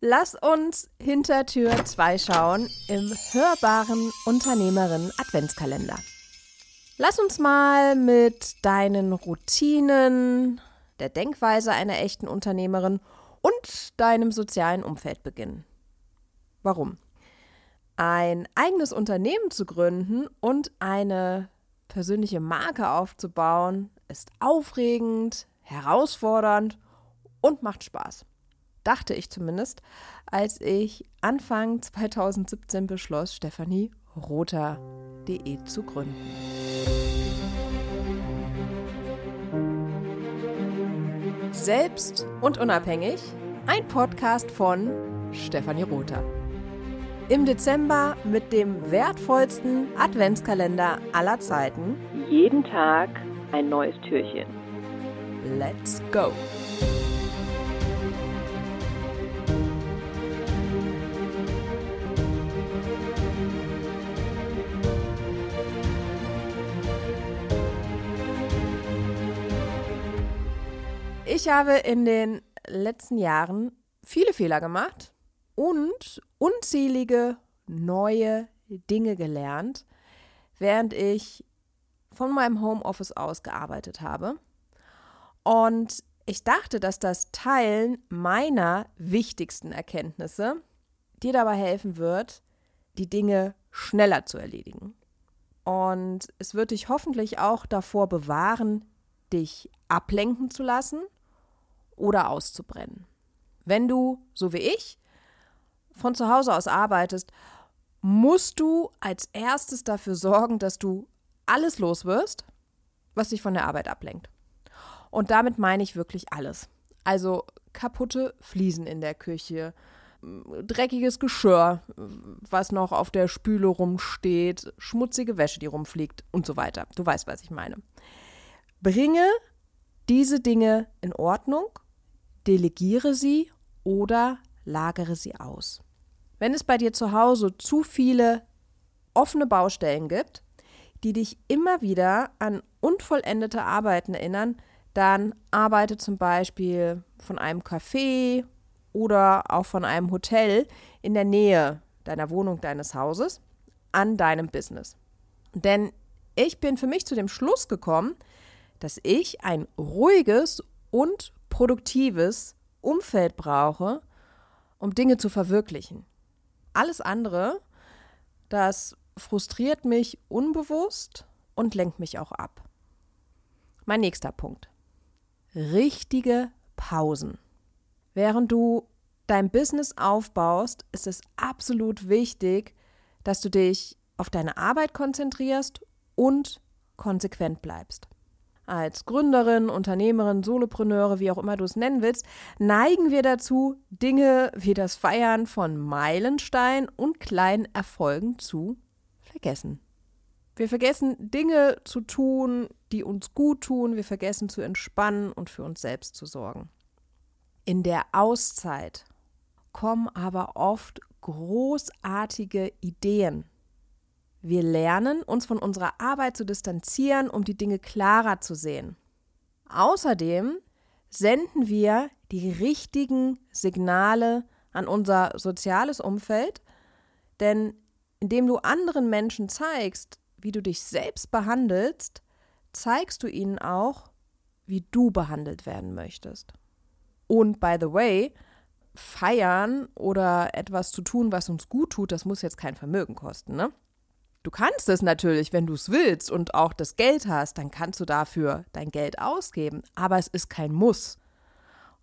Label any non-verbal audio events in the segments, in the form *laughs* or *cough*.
Lass uns hinter Tür 2 schauen im hörbaren Unternehmerin Adventskalender. Lass uns mal mit deinen Routinen, der Denkweise einer echten Unternehmerin und deinem sozialen Umfeld beginnen. Warum? Ein eigenes Unternehmen zu gründen und eine persönliche Marke aufzubauen, ist aufregend, herausfordernd und macht Spaß dachte ich zumindest, als ich Anfang *laughs* 2017 beschloss, Stefanie Rother.de zu gründen. Selbst und unabhängig, ein Podcast von Stefanie Rother. Im Dezember mit dem wertvollsten Adventskalender aller Zeiten. Jeden Tag ein neues Türchen. Let's go! Ich habe in den letzten Jahren viele Fehler gemacht und unzählige neue Dinge gelernt, während ich von meinem Homeoffice aus gearbeitet habe. Und ich dachte, dass das Teilen meiner wichtigsten Erkenntnisse dir dabei helfen wird, die Dinge schneller zu erledigen. Und es wird dich hoffentlich auch davor bewahren, dich ablenken zu lassen oder auszubrennen. Wenn du, so wie ich, von zu Hause aus arbeitest, musst du als erstes dafür sorgen, dass du alles los wirst, was dich von der Arbeit ablenkt. Und damit meine ich wirklich alles. Also kaputte Fliesen in der Küche, dreckiges Geschirr, was noch auf der Spüle rumsteht, schmutzige Wäsche, die rumfliegt und so weiter. Du weißt, was ich meine. Bringe diese Dinge in Ordnung delegiere sie oder lagere sie aus. Wenn es bei dir zu Hause zu viele offene Baustellen gibt, die dich immer wieder an unvollendete Arbeiten erinnern, dann arbeite zum Beispiel von einem Café oder auch von einem Hotel in der Nähe deiner Wohnung, deines Hauses an deinem Business. Denn ich bin für mich zu dem Schluss gekommen, dass ich ein ruhiges und produktives Umfeld brauche, um Dinge zu verwirklichen. Alles andere, das frustriert mich unbewusst und lenkt mich auch ab. Mein nächster Punkt. Richtige Pausen. Während du dein Business aufbaust, ist es absolut wichtig, dass du dich auf deine Arbeit konzentrierst und konsequent bleibst als Gründerin, Unternehmerin, Solopreneure, wie auch immer du es nennen willst, neigen wir dazu, Dinge wie das Feiern von Meilensteinen und kleinen Erfolgen zu vergessen. Wir vergessen Dinge zu tun, die uns gut tun. Wir vergessen zu entspannen und für uns selbst zu sorgen. In der Auszeit kommen aber oft großartige Ideen wir lernen, uns von unserer Arbeit zu distanzieren, um die Dinge klarer zu sehen. Außerdem senden wir die richtigen Signale an unser soziales Umfeld, denn indem du anderen Menschen zeigst, wie du dich selbst behandelst, zeigst du ihnen auch, wie du behandelt werden möchtest. Und by the way, feiern oder etwas zu tun, was uns gut tut, das muss jetzt kein Vermögen kosten, ne? Du kannst es natürlich, wenn du es willst und auch das Geld hast, dann kannst du dafür dein Geld ausgeben, aber es ist kein Muss.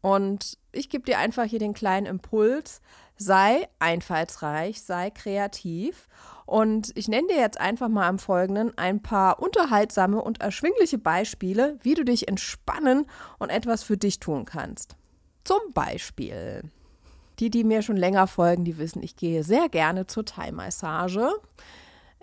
Und ich gebe dir einfach hier den kleinen Impuls, sei einfallsreich, sei kreativ und ich nenne dir jetzt einfach mal am Folgenden ein paar unterhaltsame und erschwingliche Beispiele, wie du dich entspannen und etwas für dich tun kannst. Zum Beispiel, die, die mir schon länger folgen, die wissen, ich gehe sehr gerne zur Thai-Massage.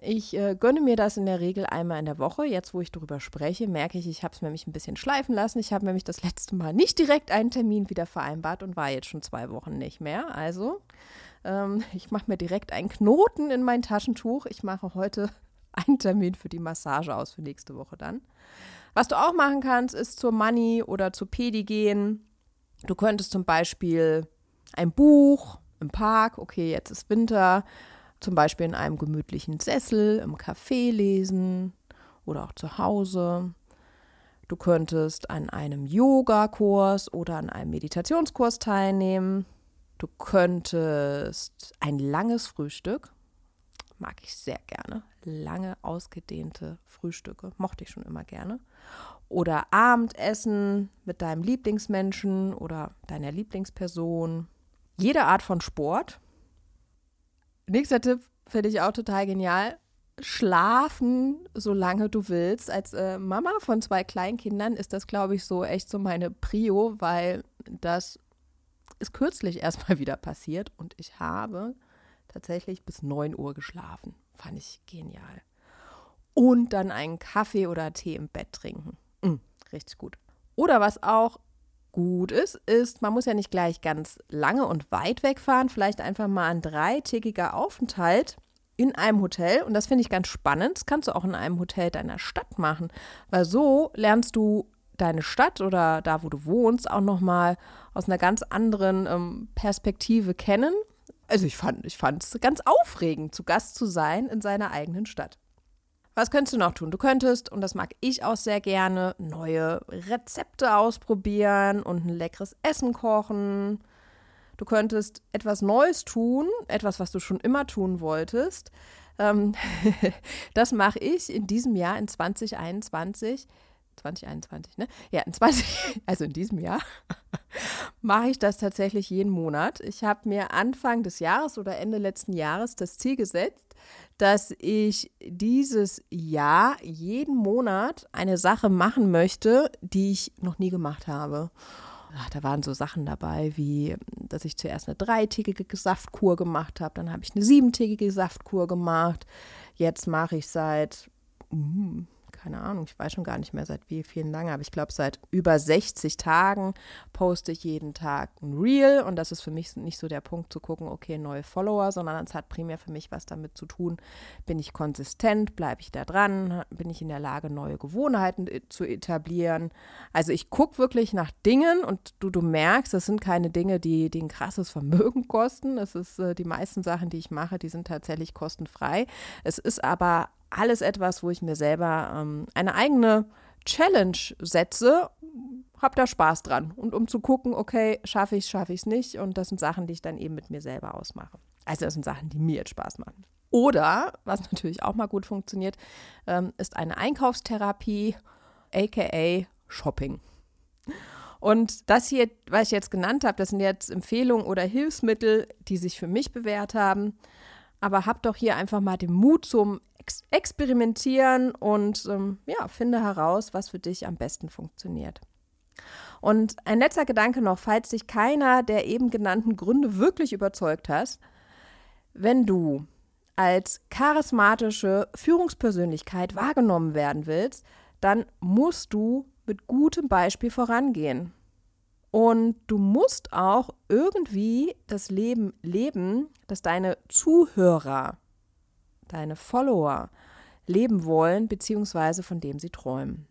Ich äh, gönne mir das in der Regel einmal in der Woche. Jetzt, wo ich darüber spreche, merke ich, ich habe es nämlich ein bisschen schleifen lassen. Ich habe nämlich das letzte Mal nicht direkt einen Termin wieder vereinbart und war jetzt schon zwei Wochen nicht mehr. Also, ähm, ich mache mir direkt einen Knoten in mein Taschentuch. Ich mache heute *laughs* einen Termin für die Massage aus für nächste Woche dann. Was du auch machen kannst, ist zur Money oder zur Pedi gehen. Du könntest zum Beispiel ein Buch im Park, okay, jetzt ist Winter, zum Beispiel in einem gemütlichen Sessel, im Café lesen oder auch zu Hause. Du könntest an einem Yogakurs oder an einem Meditationskurs teilnehmen. Du könntest ein langes Frühstück, mag ich sehr gerne, lange ausgedehnte Frühstücke, mochte ich schon immer gerne. Oder Abendessen mit deinem Lieblingsmenschen oder deiner Lieblingsperson. Jede Art von Sport. Nächster Tipp finde ich auch total genial. Schlafen, solange du willst. Als äh, Mama von zwei Kleinkindern ist das, glaube ich, so echt so meine Prio, weil das ist kürzlich erstmal wieder passiert und ich habe tatsächlich bis 9 Uhr geschlafen. Fand ich genial. Und dann einen Kaffee oder Tee im Bett trinken. Mm, richtig gut. Oder was auch gut ist, ist, man muss ja nicht gleich ganz lange und weit wegfahren, vielleicht einfach mal ein dreitägiger Aufenthalt in einem Hotel. Und das finde ich ganz spannend. Das kannst du auch in einem Hotel deiner Stadt machen, weil so lernst du deine Stadt oder da, wo du wohnst, auch nochmal aus einer ganz anderen ähm, Perspektive kennen. Also ich fand es ganz aufregend, zu Gast zu sein in seiner eigenen Stadt. Was könntest du noch tun? Du könntest, und das mag ich auch sehr gerne, neue Rezepte ausprobieren und ein leckeres Essen kochen. Du könntest etwas Neues tun, etwas, was du schon immer tun wolltest. Ähm, *laughs* das mache ich in diesem Jahr, in 2021. 2021, ne? Ja, in 20, *laughs* also in diesem Jahr *laughs* mache ich das tatsächlich jeden Monat. Ich habe mir Anfang des Jahres oder Ende letzten Jahres das Ziel gesetzt, dass ich dieses Jahr jeden Monat eine Sache machen möchte, die ich noch nie gemacht habe. Ach, da waren so Sachen dabei, wie dass ich zuerst eine dreitägige Saftkur gemacht habe, dann habe ich eine siebentägige Saftkur gemacht. Jetzt mache ich seit mm, keine Ahnung, ich weiß schon gar nicht mehr seit wie vielen lange, aber ich glaube seit über 60 Tagen poste ich jeden Tag ein Reel und das ist für mich nicht so der Punkt zu gucken, okay, neue Follower, sondern es hat primär für mich was damit zu tun, bin ich konsistent, bleibe ich da dran, bin ich in der Lage, neue Gewohnheiten äh, zu etablieren. Also ich gucke wirklich nach Dingen und du, du merkst, das sind keine Dinge, die, die ein krasses Vermögen kosten. Es ist äh, die meisten Sachen, die ich mache, die sind tatsächlich kostenfrei. Es ist aber alles etwas, wo ich mir selber ähm, eine eigene Challenge setze, habe da Spaß dran. Und um zu gucken, okay, schaffe ich es, schaffe ich es nicht. Und das sind Sachen, die ich dann eben mit mir selber ausmache. Also das sind Sachen, die mir jetzt Spaß machen. Oder, was natürlich auch mal gut funktioniert, ähm, ist eine Einkaufstherapie, aka Shopping. Und das hier, was ich jetzt genannt habe, das sind jetzt Empfehlungen oder Hilfsmittel, die sich für mich bewährt haben. Aber hab doch hier einfach mal den Mut zum Ex Experimentieren und ähm, ja, finde heraus, was für dich am besten funktioniert. Und ein letzter Gedanke noch, falls dich keiner der eben genannten Gründe wirklich überzeugt hast, wenn du als charismatische Führungspersönlichkeit wahrgenommen werden willst, dann musst du mit gutem Beispiel vorangehen. Und du musst auch irgendwie das Leben leben, das deine Zuhörer deine Follower leben wollen, beziehungsweise von dem sie träumen.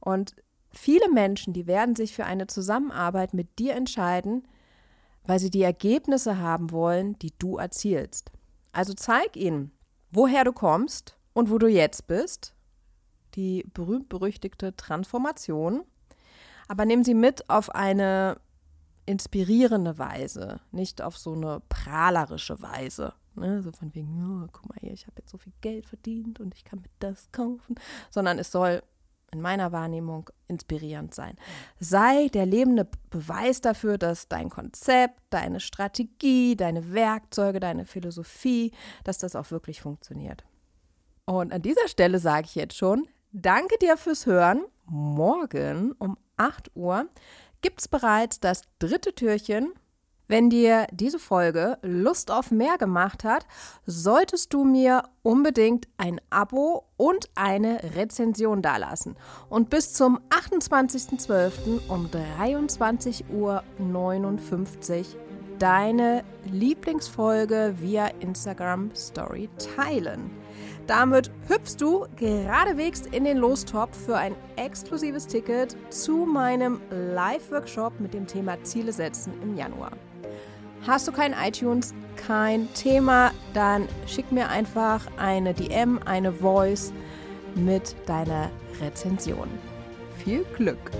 Und viele Menschen, die werden sich für eine Zusammenarbeit mit dir entscheiden, weil sie die Ergebnisse haben wollen, die du erzielst. Also zeig ihnen, woher du kommst und wo du jetzt bist, die berühmt-berüchtigte Transformation, aber nimm sie mit auf eine inspirierende Weise, nicht auf so eine prahlerische Weise. Ne? So von wegen, oh, guck mal hier, ich habe jetzt so viel Geld verdient und ich kann mir das kaufen. Sondern es soll in meiner Wahrnehmung inspirierend sein. Sei der lebende Beweis dafür, dass dein Konzept, deine Strategie, deine Werkzeuge, deine Philosophie, dass das auch wirklich funktioniert. Und an dieser Stelle sage ich jetzt schon, danke dir fürs Hören. Morgen um 8 Uhr gibt es bereits das dritte Türchen wenn dir diese Folge Lust auf mehr gemacht hat, solltest du mir unbedingt ein Abo und eine Rezension dalassen. Und bis zum 28.12. um 23.59 Uhr deine Lieblingsfolge via Instagram Story teilen. Damit hüpfst du geradewegs in den Lostopf für ein exklusives Ticket zu meinem Live-Workshop mit dem Thema Ziele setzen im Januar. Hast du kein iTunes, kein Thema, dann schick mir einfach eine DM, eine Voice mit deiner Rezension. Viel Glück!